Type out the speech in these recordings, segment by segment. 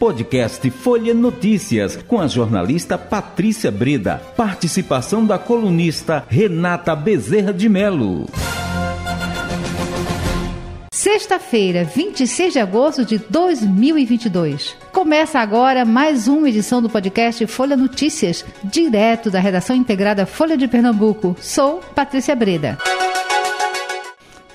Podcast Folha Notícias, com a jornalista Patrícia Breda. Participação da colunista Renata Bezerra de Melo. Sexta-feira, 26 de agosto de 2022. Começa agora mais uma edição do podcast Folha Notícias, direto da redação integrada Folha de Pernambuco. Sou Patrícia Breda.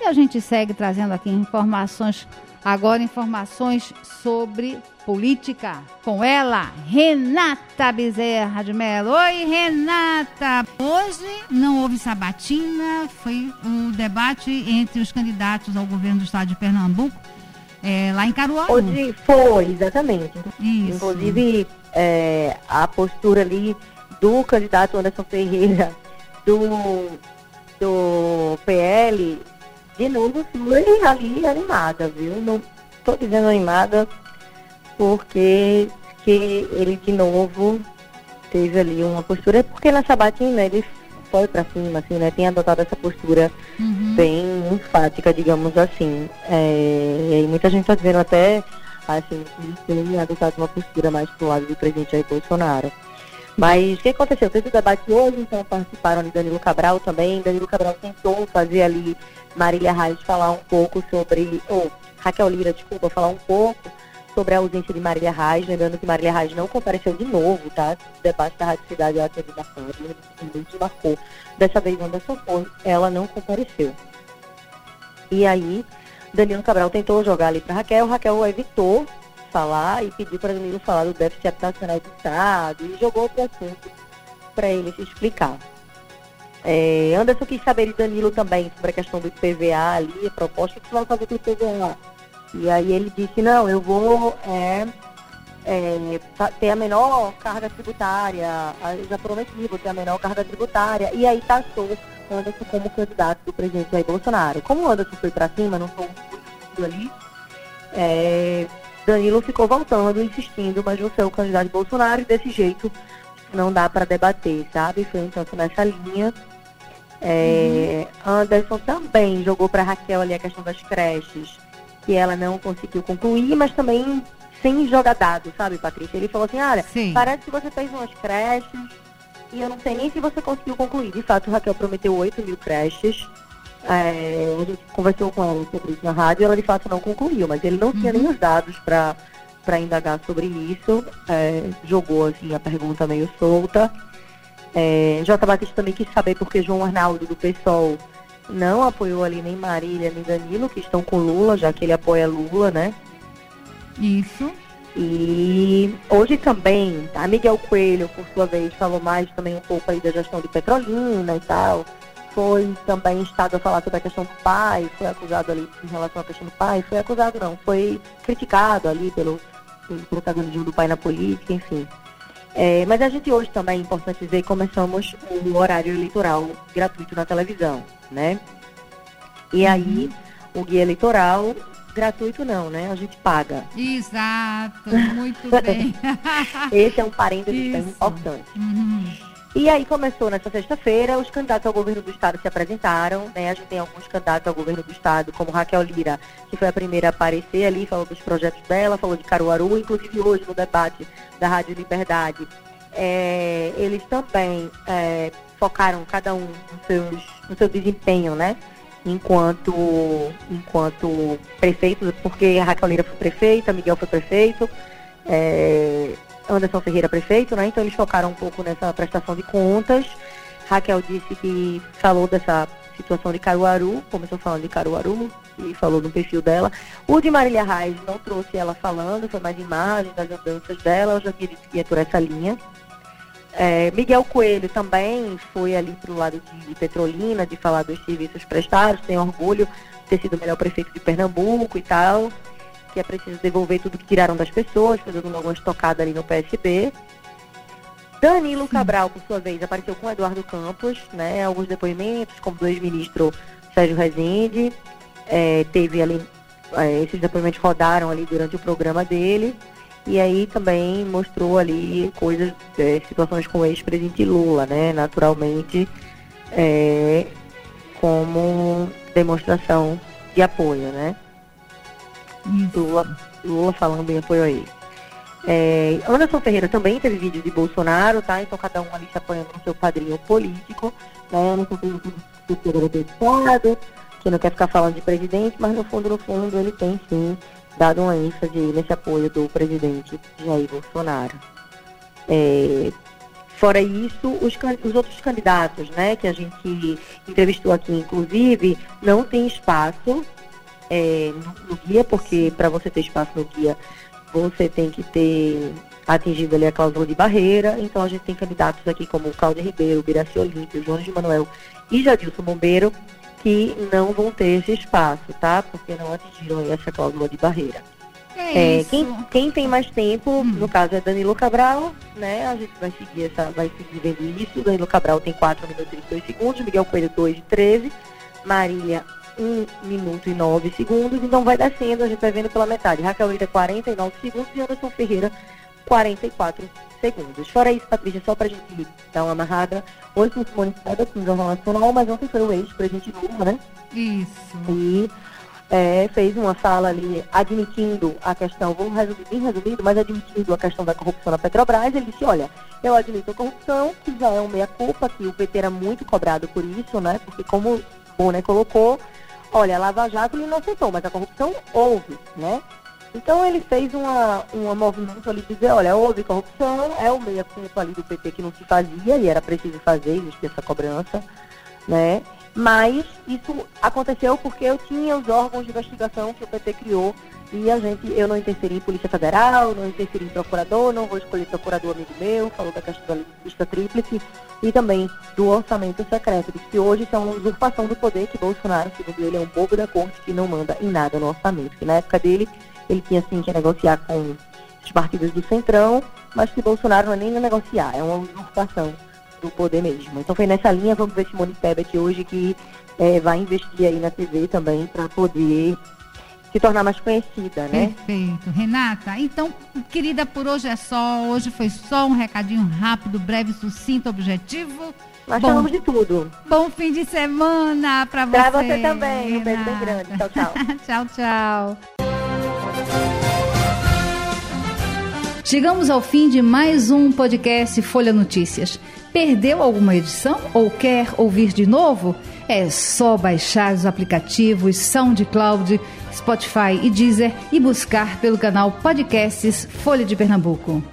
E a gente segue trazendo aqui informações, agora informações sobre política. Com ela, Renata Bezerra de Mello. Oi, Renata! Hoje não houve sabatina, foi o debate entre os candidatos ao governo do estado de Pernambuco, é, lá em Caruaru. Hoje foi, exatamente. Isso. Inclusive, é, a postura ali do candidato Anderson Ferreira do, do PL, de novo, foi ali animada, viu? Não estou dizendo animada porque que ele de novo teve ali uma postura, porque na sabatina ele foi para cima, assim, né? Tem adotado essa postura Uhum. bem enfática, digamos assim. É, e aí muita gente está dizendo até assim, que ele tem adotado uma postura mais pro lado do presidente Jair Bolsonaro. Mas o que aconteceu? Teve o debate hoje, então participaram ali Danilo Cabral também. Danilo Cabral tentou fazer ali Marília Reis falar um pouco sobre, ou Raquel Lira, desculpa, falar um pouco sobre a ausência de Marília Reis, lembrando que Marília Reis não compareceu de novo, tá? O debate da Rádio Cidade ela teve marcado, desmarcou. Dessa vez Anderson foi, ela não compareceu. E aí, Danilo Cabral tentou jogar ali para Raquel, Raquel evitou falar e pediu para Danilo falar do déficit habitacional do Estado e jogou outro assunto para ele se explicar. É, Anderson quis saber de Danilo também sobre a questão do IPVA ali, a proposta que você vai fazer com o IPVA. E aí ele disse, não, eu vou é, é, ter a menor carga tributária, eu já prometi, vou ter a menor carga tributária. E aí taxou Anderson como candidato do presidente Jair Bolsonaro. Como o Anderson foi para cima, não foi ali, é, Danilo ficou voltando, insistindo, mas você é o candidato de Bolsonaro e desse jeito não dá para debater, sabe? Foi então nessa linha. É, Anderson também jogou para Raquel ali a questão das creches, que ela não conseguiu concluir, mas também sem jogar dado, sabe, Patrícia? Ele falou assim, olha, Sim. parece que você fez umas creches e eu não sei nem se você conseguiu concluir. De fato, Raquel prometeu 8 mil creches. É, a gente conversou com ela sobre isso na rádio e ela de fato não concluiu, mas ele não tinha Uhum. nem os dados para para indagar sobre isso. É, jogou assim a pergunta meio solta. É, J. Batista também quis saber porque João Arnaldo do PSOL não apoiou ali nem Marília nem Danilo, que estão com Lula, já que ele apoia Lula, né? Isso. E hoje também, a Miguel Coelho, por sua vez, falou mais também um pouco aí da gestão de Petrolina e tal. Foi também estado a falar sobre a questão do pai, foi acusado ali em relação à questão do pai, foi acusado não, foi criticado ali pelo, pelo protagonismo do pai na política, enfim. É, mas a gente hoje também, é importante dizer, começamos o horário eleitoral gratuito na televisão, né? E aí, o guia eleitoral, gratuito não, né? A gente paga. Exato, muito bem. Esse é um parênteses bem importante. Uhum. E aí começou nessa sexta-feira, os candidatos ao governo do estado se apresentaram, né? A gente tem alguns candidatos ao governo do estado, como Raquel Lira, que foi a primeira a aparecer ali, falou dos projetos dela, falou de Caruaru, inclusive hoje no debate da Rádio Liberdade, é, eles também é, focaram cada um no, seus, no seu desempenho, né? Enquanto, enquanto prefeito, porque Raquel Lira foi prefeita, Miguel foi prefeito, é, Anderson Ferreira prefeito, né? Então eles focaram um pouco nessa prestação de contas. Raquel disse que falou dessa situação de Caruaru, começou falando de Caruaru e falou no perfil dela. O de Marília Reis não trouxe ela falando, foi mais imagem das andanças dela, eu já dito que ia por essa linha. É, Miguel Coelho também foi ali para o lado de Petrolina, de falar dos serviços prestados, tem orgulho de ter sido o melhor prefeito de Pernambuco e tal, que é preciso devolver tudo que tiraram das pessoas, foi dando alguma estocada ali no PSB. Danilo Cabral, por sua vez, apareceu com Eduardo Campos, né? Alguns depoimentos, como do ex-ministro Sérgio Rezende. É, teve ali, é, esses depoimentos rodaram ali durante o programa dele. E aí também mostrou ali coisas, é, situações com o ex-presidente Lula, né? Naturalmente, é, como demonstração de apoio, né? Lula, Lula falando em apoio a ele. É, Anderson Ferreira também teve vídeo de Bolsonaro, tá? Então cada um ali se apoiando no seu padrinho político. Né? Anderson Ferreira é deputado, que não quer ficar falando de presidente, mas no fundo, no fundo, ele tem sim dado uma ênfase nesse apoio do presidente Jair Bolsonaro. É, fora isso, os, os, outros candidatos, né, que a gente entrevistou aqui, inclusive, não tem espaço é, no, no guia, porque para você ter espaço no guia, você tem que ter atingido ali a cláusula de barreira. Então a gente tem candidatos aqui como o Cláudio Ribeiro, Biraci Olímpio, João de Manuel e Jadilson Bombeiro, que não vão ter esse espaço, tá? Porque não atingiram essa cláusula de barreira. É, é quem, quem, tem mais tempo, hum. no caso é Danilo Cabral, né? A gente vai seguir essa, vai seguir vendo isso. Danilo Cabral tem 4 minutos e 2 segundos, Miguel Coelho 2 e 13, Marília 1 minuto e 9 segundos, então vai descendo, a gente vai vendo pela metade. Raquel Ida 49 segundos e Anderson Ferreira 44 segundos. Fora isso, Patrícia, só pra gente dar uma amarrada, hoje foi Simone Tebet no Jornal Nacional, mas ontem foi o ex-presidente Lula, né? Isso. E é, fez uma fala ali admitindo a questão, vamos resumir bem resumido, mas admitindo a questão da corrupção na Petrobras, ele disse, olha, eu admito a corrupção, que já é uma meia-culpa, que o PT era muito cobrado por isso, né? Porque como Bonner colocou, olha, a Lava Jato ele não aceitou, mas a corrupção houve, né? Então ele fez uma, um movimento ali dizer, olha, houve corrupção, é o meia-culpa ali do PT que não se fazia e era preciso fazer, existia essa cobrança, né? Mas isso aconteceu porque eu tinha os órgãos de investigação que o PT criou e a gente, eu não interferi em Polícia Federal, não interferi em procurador, não vou escolher procurador amigo meu, falou da questão da lista tríplice e também do orçamento secreto, que hoje isso é uma usurpação do poder que Bolsonaro, segundo ele, é um bobo da corte que não manda em nada no orçamento, que na época dele ele tinha sim que negociar com os partidos do Centrão, mas que Bolsonaro não é nem negociar, é uma usurpação do poder mesmo. Então foi nessa linha, vamos ver Simone Tebet hoje que é, vai investir aí na TV também para poder se tornar mais conhecida, né? Perfeito. Renata, então, querida, por hoje é só. Hoje foi só um recadinho rápido, breve, sucinto, objetivo. Nós bom, falamos de tudo. Bom fim de semana para você. Para você também. Um beijo bem grande. Tchau, tchau. tchau, tchau. Chegamos ao fim de mais um podcast Folha Notícias. Perdeu alguma edição ou quer ouvir de novo? É só baixar os aplicativos SoundCloud, Spotify e Deezer e buscar pelo canal Podcasts Folha de Pernambuco.